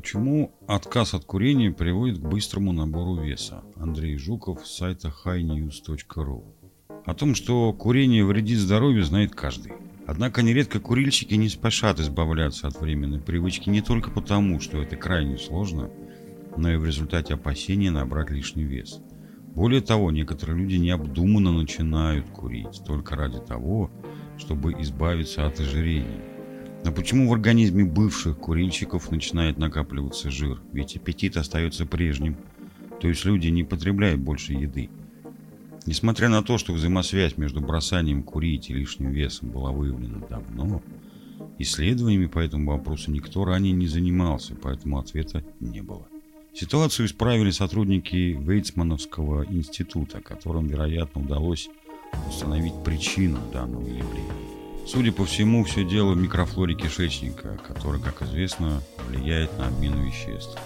Почему отказ от курения приводит к быстрому набору веса? Андрей Жуков с сайта highnews.ru О том, что курение вредит здоровью, знает каждый. Однако нередко курильщики не спешат избавляться от временной привычки не только потому, что это крайне сложно, но и в результате опасения набрать лишний вес. Более того, некоторые люди необдуманно начинают курить только ради того, чтобы избавиться от ожирения. Но почему в организме бывших курильщиков начинает накапливаться жир? Ведь аппетит остается прежним. То есть люди не потребляют больше еды. Несмотря на то, что взаимосвязь между бросанием курить и лишним весом была выявлена давно, исследованиями по этому вопросу никто ранее не занимался, поэтому ответа не было. Ситуацию исправили сотрудники Вейцмановского института, которым, вероятно, удалось установить причину данного явления. Судя по всему, все дело в микрофлоре кишечника, который, как известно, влияет на обмен веществ.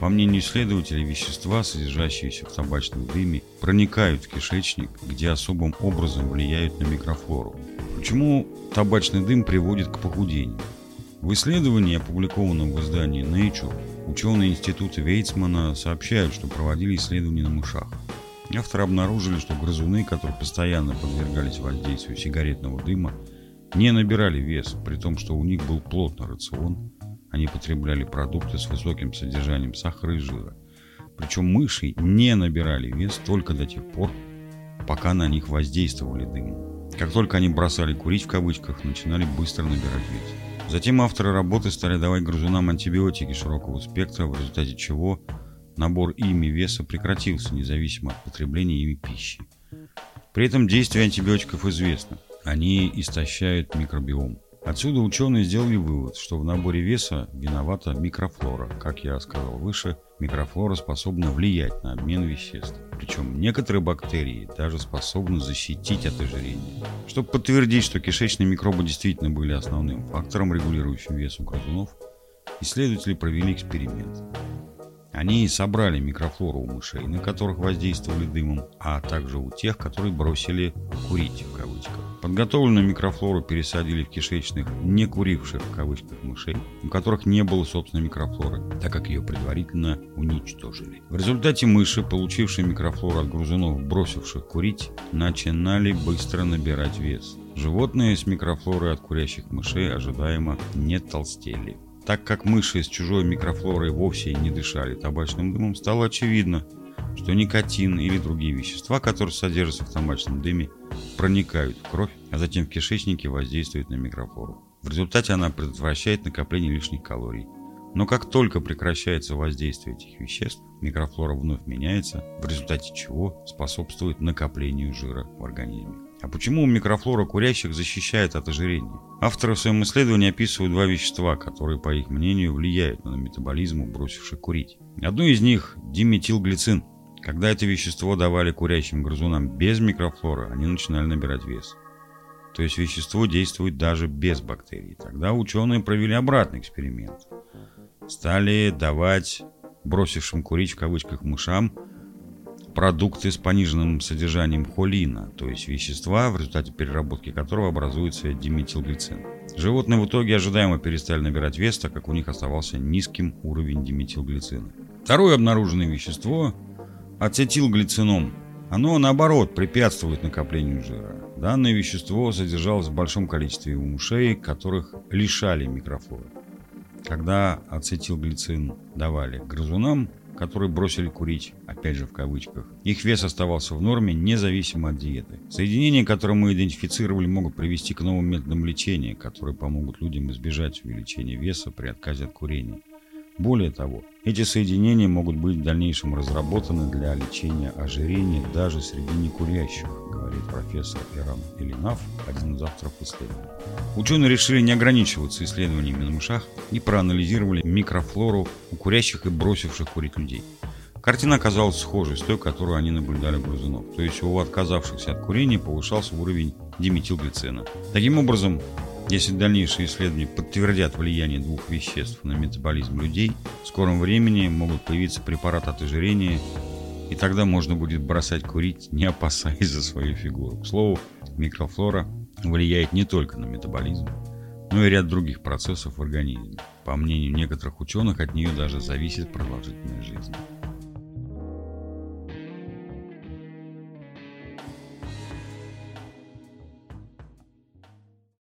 По мнению исследователей, вещества, содержащиеся в табачном дыме, проникают в кишечник, где особым образом влияют на микрофлору. Почему табачный дым приводит к похудению? В исследовании, опубликованном в издании Nature, ученые института Вейцмана сообщают, что проводили исследования на мышах. Авторы обнаружили, что грызуны, которые постоянно подвергались воздействию сигаретного дыма, не набирали вес, при том, что у них был плотный рацион, они потребляли продукты с высоким содержанием сахара и жира. Причем мыши не набирали вес только до тех пор, пока на них воздействовали дым. Как только они бросали курить в кавычках, начинали быстро набирать вес. Затем авторы работы стали давать грызунам антибиотики широкого спектра, в результате чего набор ими веса прекратился, независимо от потребления ими пищи. При этом действие антибиотиков известно. Они истощают микробиом. Отсюда ученые сделали вывод, что в наборе веса виновата микрофлора. Как я сказал выше, микрофлора способна влиять на обмен веществ. Причем некоторые бактерии даже способны защитить от ожирения. Чтобы подтвердить, что кишечные микробы действительно были основным фактором, регулирующим вес у грызунов, исследователи провели эксперимент. Они собрали микрофлору у мышей, на которых воздействовали дымом, а также у тех, которые бросили «курить» в кавычках. Подготовленную микрофлору пересадили в кишечных, не куривших в кавычках мышей, у которых не было собственной микрофлоры, так как ее предварительно уничтожили. В результате мыши, получившие микрофлору от грызунов, бросивших курить, начинали быстро набирать вес. Животные с микрофлорой от курящих мышей ожидаемо не толстели. Так как мыши с чужой микрофлорой вовсе не дышали табачным дымом, стало очевидно, что никотин или другие вещества, которые содержатся в табачном дыме, проникают в кровь, а затем в кишечнике воздействуют на микрофлору. В результате она предотвращает накопление лишних калорий. Но как только прекращается воздействие этих веществ, микрофлора вновь меняется, в результате чего способствует накоплению жира в организме. А почему микрофлора курящих защищает от ожирения? Авторы в своем исследовании описывают два вещества, которые, по их мнению, влияют на метаболизм у бросивших курить. Одно из них – диметилглицин. Когда это вещество давали курящим грызунам без микрофлоры, они начинали набирать вес. То есть вещество действует даже без бактерий. Тогда ученые провели обратный эксперимент. Стали давать бросившим курить в кавычках мышам продукты с пониженным содержанием холина, то есть вещества, в результате переработки которого образуется диметилглицин. Животные в итоге ожидаемо перестали набирать вес, так как у них оставался низким уровень диметилглицина. Второе обнаруженное вещество – ацетилглицином. Оно, наоборот, препятствует накоплению жира. Данное вещество содержалось в большом количестве у мышей, которых лишали микрофлоры. Когда ацетилглицин давали грызунам, которые бросили курить, опять же в кавычках. Их вес оставался в норме, независимо от диеты. Соединения, которые мы идентифицировали, могут привести к новым методам лечения, которые помогут людям избежать увеличения веса при отказе от курения. Более того, эти соединения могут быть в дальнейшем разработаны для лечения ожирения даже среди некурящих, говорит профессор Иран Элинав, один из авторов исследования. Ученые решили не ограничиваться исследованиями на мышах и проанализировали микрофлору у курящих и бросивших курить людей. Картина оказалась схожей с той, которую они наблюдали у грызунов. То есть у отказавшихся от курения повышался уровень диметилглицина. Таким образом, если дальнейшие исследования подтвердят влияние двух веществ на метаболизм людей, в скором времени могут появиться препараты от ожирения, и тогда можно будет бросать курить, не опасаясь за свою фигуру. К слову, микрофлора влияет не только на метаболизм, ну и ряд других процессов в организме. По мнению некоторых ученых, от нее даже зависит продолжительность жизни.